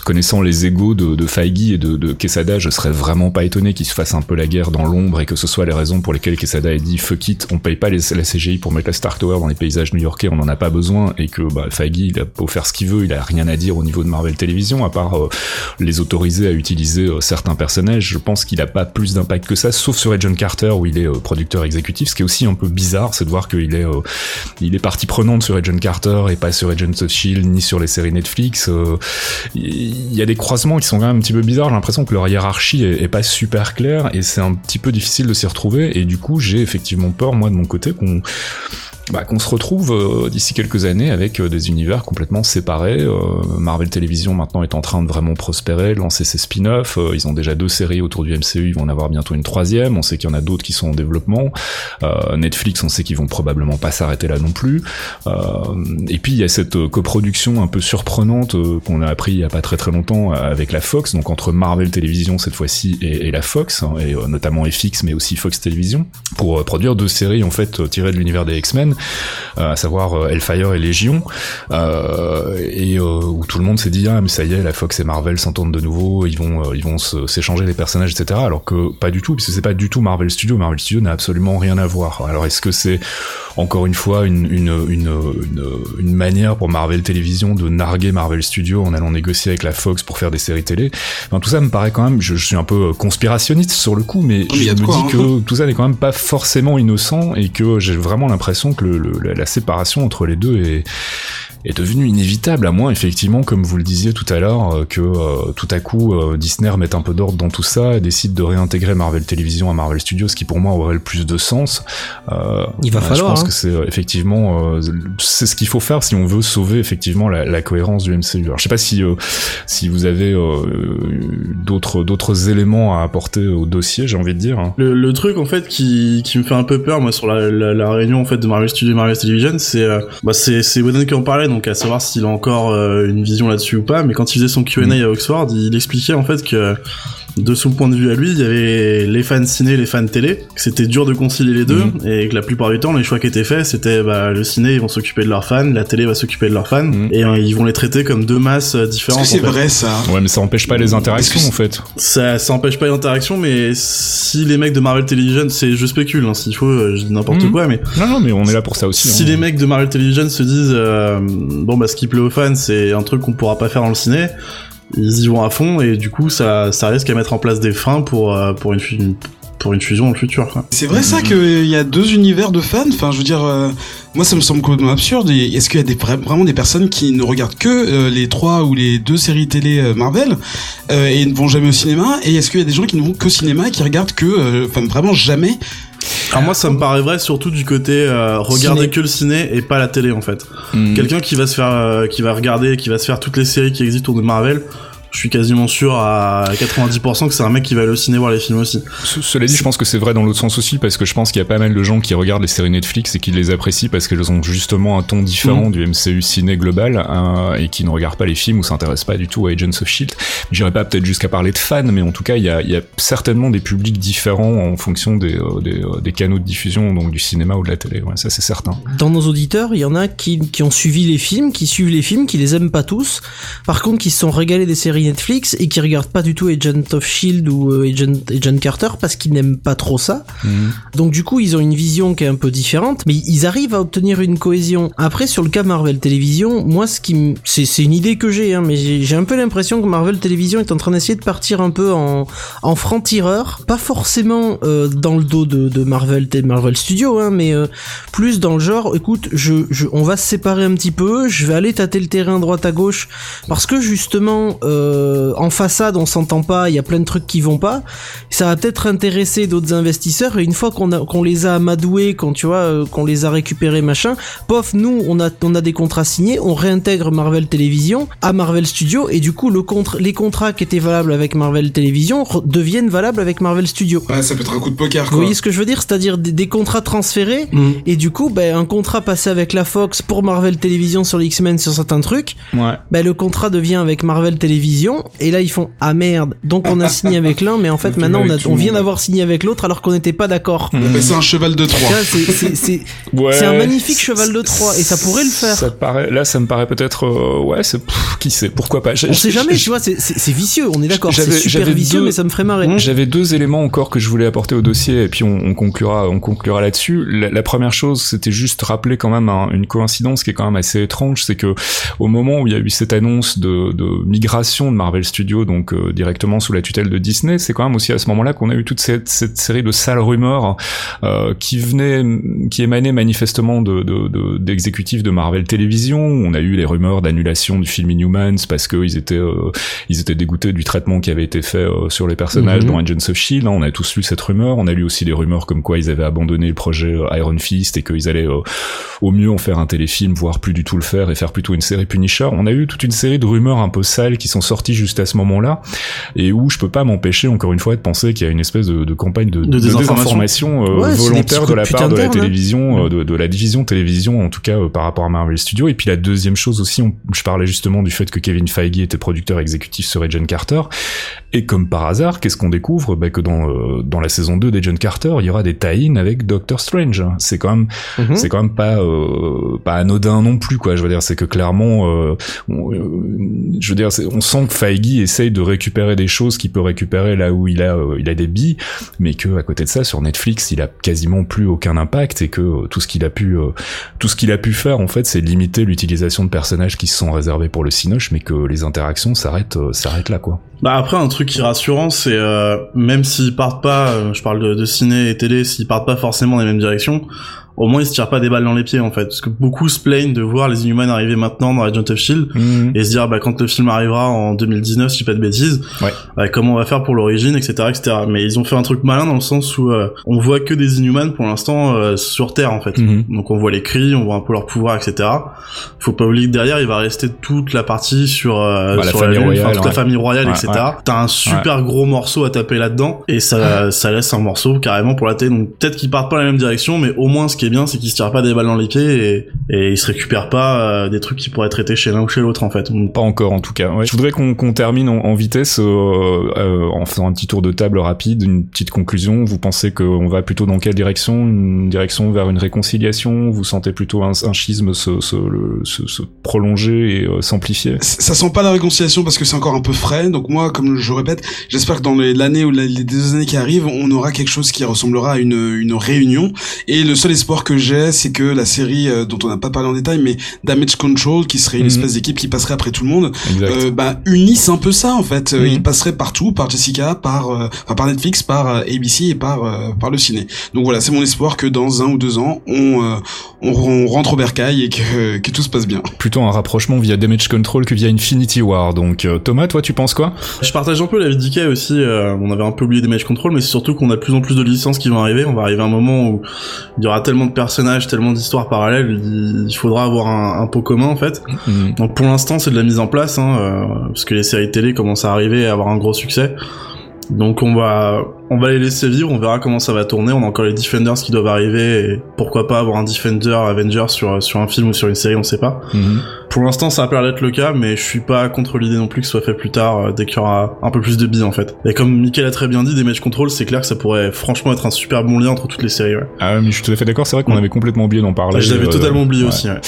S1: Connaissant les égaux de, de Feige et de, de, Quesada, je serais vraiment pas étonné qu'ils se fassent un peu la guerre dans l'ombre et que ce soit les raisons pour lesquelles Quesada a dit fuck it, on paye pas les, la CGI pour mettre la Stark Tower dans les paysages new-yorkais, on en a pas besoin et que bah, Feige il a beau faire ce qu'il veut, il a rien à dire au niveau de Marvel Television à part euh, les autoriser à utiliser euh, certains personnages. Je pense qu'il a pas plus d'impact que ça, sauf sur Agent Carter où il est euh, producteur exécutif. Ce qui est aussi un peu bizarre, c'est de voir qu'il est, euh, il est partie prenante sur Agent Carter et pas sur Agent of Shield ni sur les séries Netflix. Euh, il y a des croisements qui sont quand même un petit peu bizarres. J'ai l'impression que leur hiérarchie est, pas super claire et c'est un petit peu difficile de s'y retrouver. Et du coup, j'ai effectivement peur moi de mon côté qu'on bah, qu'on se retrouve euh, d'ici quelques années avec euh, des univers complètement séparés. Euh, Marvel Television maintenant est en train de vraiment prospérer, lancer ses spin-offs. ils ont déjà deux séries autour du MCU, ils vont en avoir bientôt une troisième. On sait qu'il y en a d'autres qui sont en développement. Netflix, on sait qu'ils vont probablement pas s'arrêter là non plus. et puis il y a cette coproduction un peu surprenante qu'on a appris il y a pas très très longtemps avec la Fox, donc entre Marvel Television cette fois-ci et, et, la Fox, hein, et notamment FX mais aussi Fox Television, pour produire deux séries en fait tirées de l'univers des X-Men euh, à savoir euh, Hellfire et Légion, euh, et où tout le monde s'est dit ah mais ça y est, la Fox et Marvel s'entendent de nouveau, ils vont ils vont s'échanger les personnages, etc. Alors que pas du tout, puisque c'est pas du tout Marvel Studio. Marvel Studio n'a absolument rien à voir. Alors est-ce que c'est encore une fois une, une, une, une, manière pour Marvel Télévision de narguer Marvel Studio en allant négocier avec la Fox pour faire des séries télé? Enfin, tout ça me paraît quand même, je, suis un peu conspirationniste sur le coup, mais je me dis hein. que tout ça n'est quand même pas forcément innocent et que j'ai vraiment l'impression que le, la séparation entre les deux est est devenu inévitable, à moins effectivement, comme vous le disiez tout à l'heure, euh, que euh, tout à coup euh, Disney remette un peu d'ordre dans tout ça et décide de réintégrer Marvel Television à Marvel Studios, ce qui pour moi aurait le plus de sens.
S3: Il va falloir. Je
S1: pense hein. que c'est effectivement c'est ce qu'il faut faire si on veut sauver effectivement la, la cohérence du MCU. Alors je sais pas si si vous avez d'autres d'autres éléments à apporter au dossier, j'ai envie de dire. Hein.
S2: Le, le, truc en fait qui, qui me fait un peu peur moi sur la, la, la réunion en fait de Marvel Studios et Marvel Television, c'est bah c'est c'est qui en parlait donc à savoir s'il a encore euh, une vision là-dessus ou pas. Mais quand il faisait son Q&A à Oxford, il expliquait en fait que de son point de vue à lui, il y avait les fans ciné, les fans télé, que c'était dur de concilier les deux, mm. et que la plupart du temps, les choix qui étaient faits, c'était bah, le ciné, ils vont s'occuper de leurs fans, la télé va s'occuper de leurs fans, mm. et euh, ils vont les traiter comme deux masses euh, différentes.
S5: C'est vrai ça.
S1: Ouais, mais ça empêche pas les interactions en fait.
S2: Ça, ça empêche pas les interactions, mais si les mecs de Marvel Television, c'est, je spécule, hein, s'il faut, euh, je dis n'importe mm. quoi, mais.
S1: Non, non, mais on est là pour ça aussi.
S2: Si
S1: hein.
S2: les mecs de Marvel Television se disent, bon bah ce qui plaît aux fans, c'est un truc qu'on pourra pas faire dans le ciné ils y vont à fond et du coup ça, ça risque à mettre en place des freins pour, euh, pour une, pour une fusion dans le futur.
S5: C'est vrai ça qu'il y a deux univers de fans. Enfin, je veux dire, euh, moi ça me semble complètement absurde. Est-ce qu'il y a des, vraiment des personnes qui ne regardent que euh, les trois ou les deux séries télé Marvel et ne vont jamais au cinéma? Et est-ce qu'il y a des gens qui ne vont qu'au cinéma et qui regardent que, vraiment jamais
S2: alors moi ça me paraît vrai surtout du côté regarder que le ciné et pas la télé en fait. Hmm. Quelqu'un qui va se faire qui va regarder qui va se faire toutes les séries qui existent autour de Marvel, je suis quasiment sûr à 90% que c'est un mec qui va aller au ciné voir les films aussi.
S1: cela dit, je pense que c'est vrai dans l'autre sens aussi parce que je pense qu'il y a pas mal de gens qui regardent les séries Netflix et qui les apprécient parce qu'elles ont justement un ton différent mm. du MCU ciné global hein, et qui ne regardent pas les films ou s'intéressent pas du tout à Agents of Shield. J'irai pas peut-être jusqu'à parler de fans, mais en tout cas, il y a, y a, certainement des publics différents en fonction des, euh, des, euh, des, canaux de diffusion, donc du cinéma ou de la télé. Ouais, ça c'est certain.
S3: Dans nos auditeurs, il y en a qui, qui ont suivi les films, qui suivent les films, qui les aiment pas tous. Par contre, qui se sont régalés des séries Netflix et qui regardent pas du tout Agent of Shield ou euh, Agent, Agent Carter parce qu'ils n'aiment pas trop ça. Mhm. Donc du coup, ils ont une vision qui est un peu différente, mais ils arrivent à obtenir une cohésion. Après, sur le cas Marvel Télévision, moi, ce qui c'est une idée que j'ai, hein, mais j'ai un peu l'impression que Marvel Télévision est en train d'essayer de partir un peu en, en franc-tireur, pas forcément euh, dans le dos de, de Marvel, Marvel Studios, hein, mais euh, plus dans le genre, écoute, je, je, on va se séparer un petit peu, je vais aller tâter le terrain droite à gauche, parce que justement, euh, en façade, on s'entend pas, il y a plein de trucs qui vont pas, ça va peut-être intéresser d'autres investisseurs, et une fois qu'on les a amadoués, qu'on tu vois, euh, qu'on les a récupérés, machin, pof, nous, on a, on a des contrats signés, on réintègre Marvel Télévision à Marvel Studios, et du coup, le contre, les contrats qui étaient valables avec Marvel Télévision deviennent valables avec Marvel Studios.
S5: Ouais, ça peut être un coup de poker, quoi.
S3: Vous voyez ce que je veux dire? C'est-à-dire des, contrats transférés, mm. et du coup, ben, un contrat passé avec la Fox pour Marvel Télévision sur les X-Men sur certains trucs,
S1: ouais.
S3: ben, le contrat devient avec Marvel Et là, ils font, ah merde, donc on a signé avec l'un, mais en fait, maintenant, on, a, on vient d'avoir signé avec l'autre alors qu'on n'était pas d'accord.
S5: Mm. C'est un cheval de Troie.
S3: C'est ouais, un magnifique cheval de Troie, et ça pourrait le faire.
S1: Ça paraît, là, ça me paraît peut-être, euh, ouais, c'est, qui sait, pourquoi pas.
S3: On sait jamais, tu vois, c'est vicieux, on est d'accord, c'est super vicieux, mais ça me ferait marrer.
S1: J'avais deux éléments encore que je voulais apporter au dossier, et puis on, on conclura, on conclura là-dessus. La, première chose, c'était juste rappeler quand même une coïncidence qui est quand même assez étrange, c'est que au moment où il y a eu cette annonce de, de migration de Marvel Studios, donc euh, directement sous la tutelle de Disney, c'est quand même aussi à ce moment-là qu'on a eu toute cette, cette, série de sales rumeurs euh, qui venaient, qui émanaient manifestement de, d'exécutifs de, de, Marvel Télévision. On a eu les rumeurs d'annulation du film Inhumans parce qu'ils étaient, euh, ils étaient dégoûtés du traitement qui avait été fait euh, sur les personnages mhm. dans Agents of Shield. Hein, on a tous lu cette rumeur. On a lu aussi des rumeurs comme quoi ils avaient abandonné le projet Iron Fist et qu'ils allaient au mieux en faire un téléfilm, voire plus du tout le faire et faire plutôt une série Punisher. On a eu toute une série de rumeurs un peu sales qui sont sorties juste à ce moment-là et où je peux pas m'empêcher encore une fois de penser qu'il y a une espèce de, de campagne de, de, désinformation, euh, volontaire de la part de la hein. télévision, euh, de, la division télévision en tout cas euh, par rapport à Marvel Studios. Et puis la deuxième chose aussi, je parlais justement du fait que Kevin Feige était producteur exécutif sur Agent Carter. Et comme par hasard, qu'est-ce qu'on découvre? Bah, Que dans, dans la saison 2 d'Agent Carter, il y aura des tie avec Doctor Strange. C'est quand même, mhm. c'est quand même pas pas anodin non plus quoi. Je veux dire, c'est que clairement, je veux dire, on sent que Feige essaye de récupérer des choses qu'il peut récupérer là où il a euh, il a des billes, mais que à côté de ça sur Netflix il a quasiment plus aucun impact et que euh, tout ce qu'il a pu euh, tout ce qu'il a pu faire en fait c'est limiter l'utilisation de personnages qui se sont réservés pour le cinoche, mais que les interactions s'arrêtent s'arrêtent là quoi.
S2: Bah après un truc qui est rassurant c'est même s'ils partent pas, je parle de, de ciné et télé, s'ils partent pas forcément dans les mêmes directions au moins ils se tirent pas des balles dans les pieds en fait. Parce que beaucoup se plaignent de voir les Inhumans arriver maintenant dans Agent of Shield mhm. et se dire bah quand le film arrivera en 2019 si pas de bêtises bah, comment on va faire pour l'origine etc etc mais ils ont fait un truc malin dans le sens où euh, on voit que des Inhumans pour l'instant euh, sur Terre en fait. Mhm. donc on voit les cris on voit un peu leur pouvoir etc faut pas oublier que derrière il va rester toute la partie sur, euh,
S1: bah, la, famille royale,
S2: toute la famille royale etc t'as un super gros morceau à taper là dedans et ça ça laisse un morceau carrément pour la télé. Donc peut-être qu'ils partent pas dans la même direction mais au moins ce qui est bien, c'est qu'ils se tirent pas des balles dans les pieds et, et ils se récupèrent pas euh, des trucs qui pourraient être traités chez l'un ou chez l'autre en fait.
S1: Pas encore en tout cas. Ouais. Je voudrais qu'on termine en, vitesse euh, euh, en faisant un petit tour de table rapide, une petite conclusion. Vous pensez qu'on va plutôt dans quelle direction? Une direction vers une réconciliation? Vous sentez plutôt un, un schisme se, se, se, se, prolonger et euh, s'amplifier
S5: Ça sent pas la réconciliation parce que c'est encore un peu frais. Donc moi, comme je répète, j'espère que dans l'année ou les deux années qui arrivent, on aura quelque chose qui ressemblera à une, une réunion. Et le seul espoir que j'ai, c'est que la série euh, dont on n'a pas parlé en détail, mais Damage Control, qui serait une mhm. espèce d'équipe qui passerait après tout le monde, euh, bah unisse un peu ça en fait. Euh, mhm. Il passerait partout, par Jessica, par euh, enfin par Netflix, par ABC et par par le ciné. Donc voilà, c'est mon espoir que dans un ou deux ans, on on, rentre au bercail et que que tout se passe bien.
S1: Plutôt un rapprochement via Damage Control que via Infinity War. Donc Thomas, toi, tu penses quoi?
S2: Je partage un peu la vie d'Ikea aussi. on avait un peu oublié Damage Control, mais c'est surtout qu'on a de plus en plus de licences qui vont arriver. On va arriver à un moment où il y aura tellement tellement de personnages, tellement d'histoires parallèles, il, faudra avoir un, un, pot commun en fait. Mhm. Donc pour l'instant, c'est de la mise en place, hein, euh, parce que les séries télé commencent à arriver et à avoir un gros succès. Donc on va on va les laisser vivre, on verra comment ça va tourner. On a encore les Defenders qui doivent arriver et pourquoi pas avoir un Defender Avenger sur sur un film ou sur une série, on sait pas. Mhm. Pour l'instant, ça a l'air d'être le cas, mais je suis pas contre l'idée non plus que ce soit fait plus tard, euh, dès qu'il y aura un peu plus de billes en fait. Et comme Michael a très bien dit, des match control, c'est clair que ça pourrait franchement être un super bon lien entre toutes les séries. Ouais.
S1: Ah mais je suis tout à fait d'accord. C'est vrai qu'on avait complètement oublié d'en parler.
S2: Je l'avais euh, totalement oublié aussi. Ouais.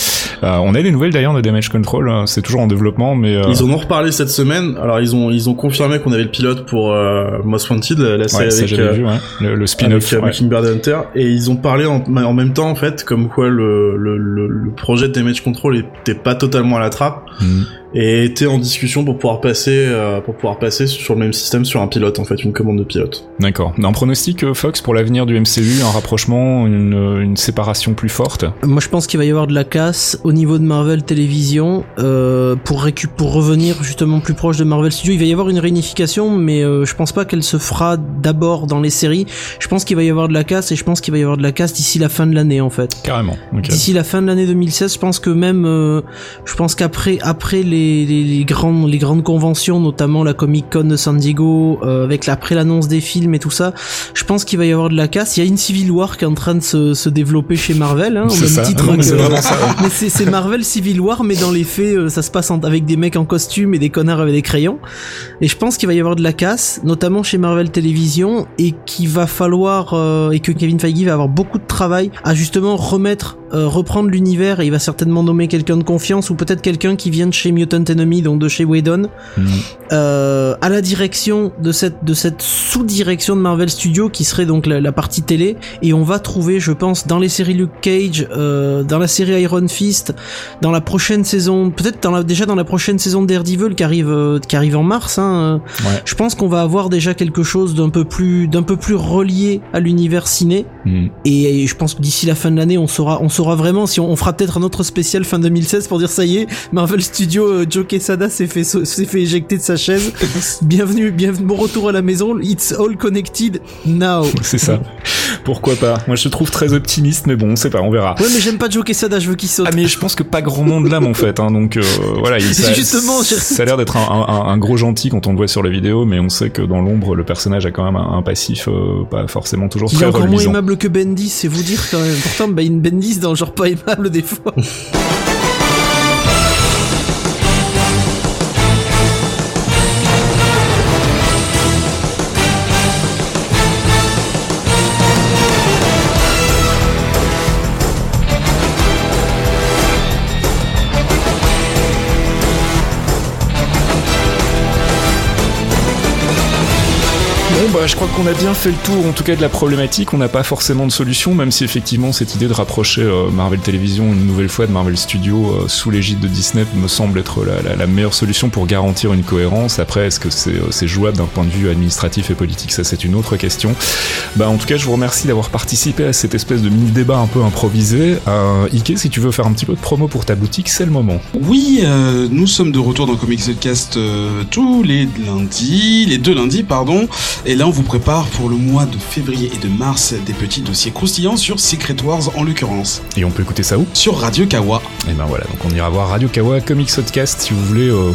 S1: Euh, on a des nouvelles d'ailleurs de Damage Control. Hein. C'est toujours en développement, mais euh,
S2: ils en ont reparlé cette semaine. Alors ils ont ils ont confirmé qu'on avait le pilote pour Most Wanted, la série avec
S1: vu, le, spin-off
S2: avec, Bird Hunter, et ils ont parlé en, en, même temps en fait comme quoi le le, le, le projet de Damage Control était pas totalement à la trappe. Mm et était en discussion pour pouvoir passer euh, pour pouvoir passer sur le même système sur un pilote en fait une commande de pilote.
S1: D'accord. Un pronostic euh, Fox pour l'avenir du MCU, un rapprochement, une, une séparation plus forte?
S3: Moi je pense qu'il va y avoir de la casse au niveau de Marvel Télévision euh, pour pour revenir justement plus proche de Marvel Studios. Il va y avoir une réunification, mais euh, je pense pas qu'elle se fera d'abord dans les séries. Je pense qu'il va y avoir de la casse et je pense qu'il va y avoir de la casse d'ici la fin de l'année en fait.
S1: Carrément.
S3: D'ici la fin de l'année 2016, je pense que même je pense qu'après après les les, grandes, les grandes conventions, notamment la Comic Con de San Diego, euh, avec après l'annonce des films et tout ça, je pense qu'il va y avoir de la casse. Il y a une Civil War qui est en train de se, se développer chez Marvel, hein, au même titre mais c'est Marvel Civil War, mais dans les faits, euh, ça se passe avec des mecs en costume et des connards avec des crayons. Et je pense qu'il va y avoir de la casse, notamment chez Marvel Télévision, et qu'il va falloir euh, et que Kevin Feige va avoir beaucoup de travail à justement remettre euh, reprendre l'univers et il va certainement nommer quelqu'un de confiance ou peut-être quelqu'un qui vient de chez Mutant Enemy, donc de chez Whedon, mm. euh, à la direction de cette de cette sous-direction de Marvel Studios qui serait donc la, partie télé et on va trouver, je pense, dans les séries Luke Cage, euh, dans la série Iron Fist, dans la prochaine saison, peut-être dans déjà dans la prochaine saison de Daredevil qui arrive euh, qui arrive en mars. Hein, Je pense qu'on va avoir déjà quelque chose d'un peu plus d'un peu plus relié à l'univers ciné mm. et, et, je pense que d'ici la fin de l'année on saura on saura saura vraiment si on, fera peut-être un autre spécial fin 2016 pour dire ça y est, Marvel Studio euh, Joe Quesada s'est fait s'est fait éjecter de sa chaise. bienvenue, bienvenue, bon retour à la maison. It's all connected now.
S1: C'est ça. Pourquoi pas? Moi je trouve très optimiste, mais bon, on sait pas, on verra.
S3: Ouais, mais j'aime pas Joe Quesada, je veux qu'il saute.
S1: Ah mais je pense que pas grand monde l'aime en fait, hein, donc euh, voilà. Il, ça,
S3: justement,
S1: ça a l'air d'être un, gros gentil quand on le voit sur la vidéo, mais on sait que dans l'ombre, le personnage a quand même un, passif euh, pas forcément toujours très Il est
S3: encore moins aimable que Bendis, c'est vous dire quand même. Pourtant, une Bendis dans genre pas aimable des fois.
S1: bah, je crois qu'on a bien fait le tour, en tout cas de la problématique. On n'a pas forcément de solution, même si effectivement cette idée de rapprocher euh, Marvel Télévision une nouvelle fois de Marvel Studios euh, sous l'égide de Disney me semble être la, meilleure solution pour garantir une cohérence. Après, est-ce que euh, c'est jouable d'un point de vue administratif et politique? Ça, c'est une autre question. Bah, en tout cas, je vous remercie d'avoir participé à cette espèce de mini-débat un peu improvisé. Ike, si tu veux faire un petit peu de promo pour ta boutique, c'est le moment.
S5: Oui, nous sommes de retour dans Comics Cast tous les lundis, les deux lundis, pardon. Là, on vous prépare pour le mois de février et de mars des petits dossiers croustillants sur Secret Wars en l'occurrence.
S1: Et on peut écouter ça où?
S5: Sur Radio Kawa.
S1: Et ben voilà, donc on ira voir Radio Kawa Comics Podcast si vous voulez euh,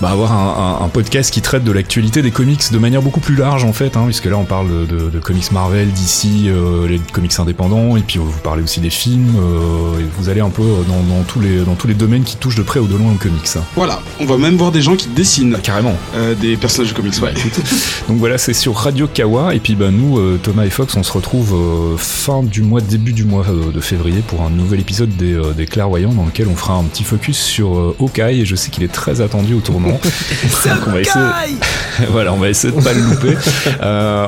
S1: bah, avoir un, podcast qui traite de l'actualité des comics de manière beaucoup plus large en fait, hein, puisque là on parle de, comics Marvel, d'ici, euh, les comics indépendants, et puis vous parlez aussi des films, euh, et vous allez un peu dans, tous les, dans tous les domaines qui touchent de près ou de loin aux comics.
S5: Voilà, on va même voir des gens qui dessinent.
S1: Carrément.
S5: des personnages de comics, ouais.
S1: donc voilà, c'est sur Radio Kawa. Et puis bah, nous, euh, Thomas et Fox, on se retrouve euh, fin du mois, début du mois euh, de février pour un nouvel épisode des, des, Clairvoyants dans lequel on fera un petit focus sur Hawkeye. Et je sais qu'il est très attendu au tournant.
S3: on va essayer...
S1: voilà, on va essayer de pas le louper.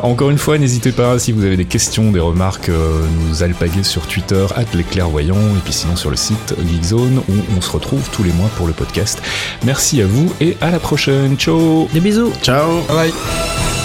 S1: encore une fois, n'hésitez pas si vous avez des questions, des remarques, nous alpaguer sur Twitter, at les clairvoyants, et puis sinon sur le site Geekzone où on se retrouve tous les mois pour le podcast. Merci à vous et à la prochaine. Ciao
S3: Des bisous
S5: Ciao
S1: Bye, bye.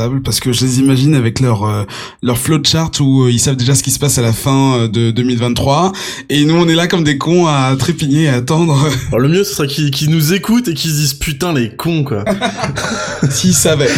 S5: Insupportable parce que je les imagine avec leur euh, leur flowchart où euh, ils savent déjà ce qui se passe à la fin euh, de 2023 et nous on est là comme des cons à trépigner, à attendre.
S2: Alors, le mieux ce serait qu'ils nous écoutent et qu'ils se disent putain les cons quoi.
S5: S'ils savaient.